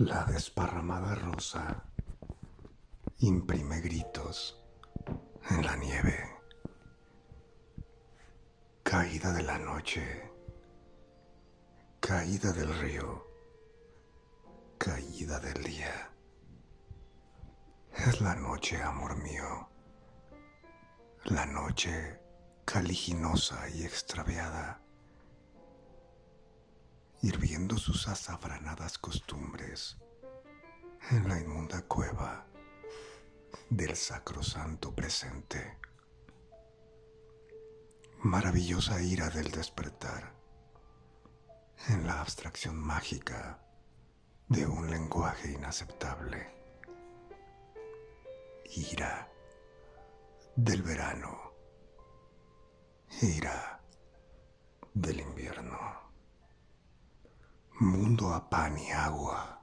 La desparramada rosa imprime gritos en la nieve. Caída de la noche, caída del río, caída del día. Es la noche, amor mío. La noche caliginosa y extraviada, hirviendo sus azafranadas costumbres en la inmunda cueva del sacrosanto presente. Maravillosa ira del despertar en la abstracción mágica de un lenguaje inaceptable. Ira del verano. Ira del invierno. Mundo a pan y agua.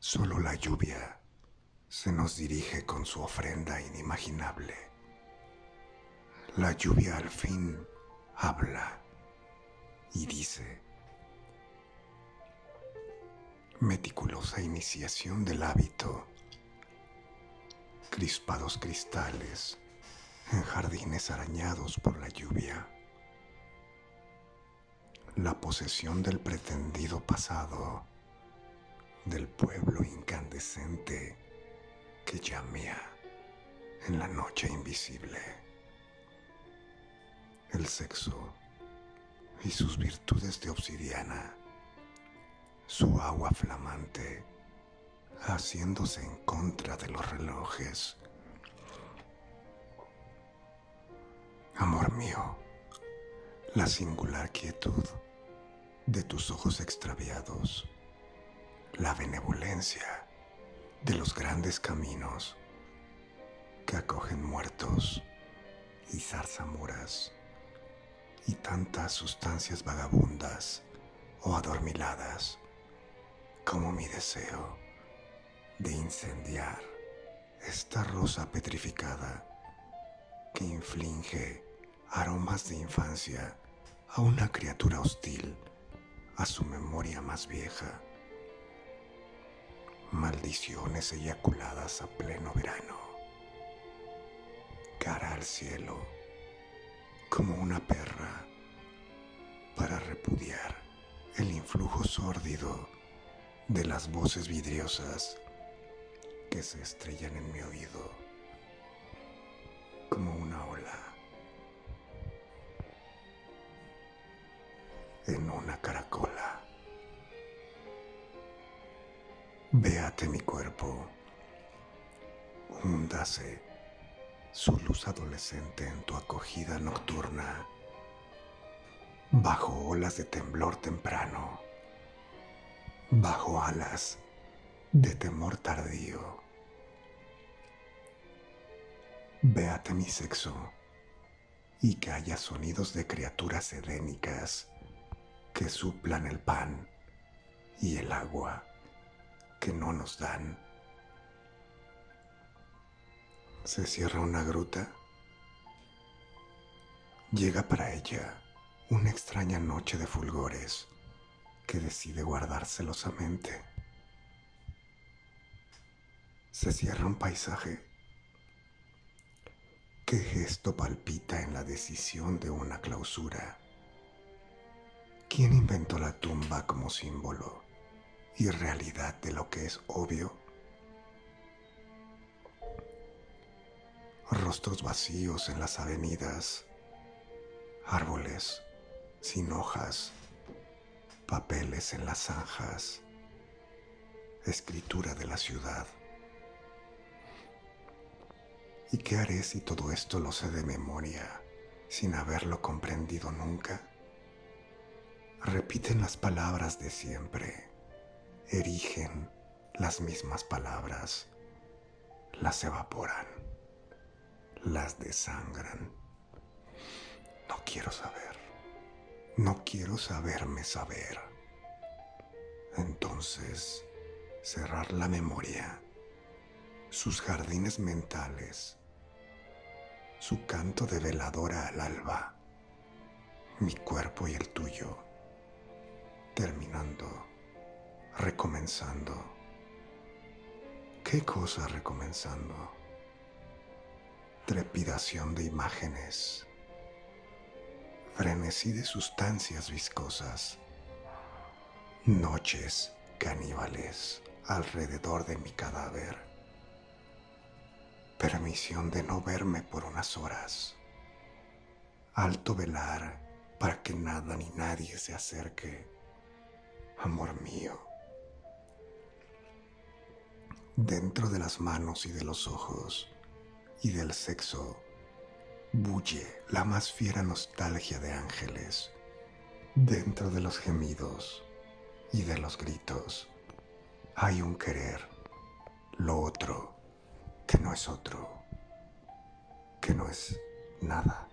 Solo la lluvia se nos dirige con su ofrenda inimaginable. La lluvia al fin habla y dice, meticulosa iniciación del hábito, crispados cristales en jardines arañados por la lluvia, la posesión del pretendido pasado del pueblo incandescente que llamea en la noche invisible. El sexo y sus virtudes de obsidiana, su agua flamante, haciéndose en contra de los relojes. Amor mío, la singular quietud de tus ojos extraviados, la benevolencia de los grandes caminos que acogen muertos y zarzamoras y tantas sustancias vagabundas o adormiladas como mi deseo de incendiar esta rosa petrificada que inflige aromas de infancia a una criatura hostil a su memoria más vieja. Maldiciones eyaculadas a pleno verano, cara al cielo, como una perra, para repudiar el influjo sórdido de las voces vidriosas que se estrellan en mi oído, como en una caracola. Véate mi cuerpo, húndase su luz adolescente en tu acogida nocturna, bajo olas de temblor temprano, bajo alas de temor tardío. Véate mi sexo y que haya sonidos de criaturas edénicas que suplan el pan y el agua que no nos dan. Se cierra una gruta. Llega para ella una extraña noche de fulgores que decide guardar celosamente. Se cierra un paisaje. ¿Qué gesto palpita en la decisión de una clausura? ¿Quién inventó la tumba como símbolo? y realidad de lo que es obvio. Rostros vacíos en las avenidas, árboles sin hojas, papeles en las zanjas, escritura de la ciudad. ¿Y qué haré si todo esto lo sé de memoria sin haberlo comprendido nunca? Repiten las palabras de siempre erigen las mismas palabras, las evaporan, las desangran. No quiero saber, no quiero saberme saber. Entonces, cerrar la memoria, sus jardines mentales, su canto de veladora al alba, mi cuerpo y el tuyo, terminando recomenzando. ¿Qué cosa recomenzando? Trepidación de imágenes, frenesí de sustancias viscosas, noches caníbales alrededor de mi cadáver, permisión de no verme por unas horas, alto velar para que nada ni nadie se acerque, amor mío. Dentro de las manos y de los ojos y del sexo bulle la más fiera nostalgia de ángeles. Dentro de los gemidos y de los gritos hay un querer, lo otro, que no es otro, que no es nada.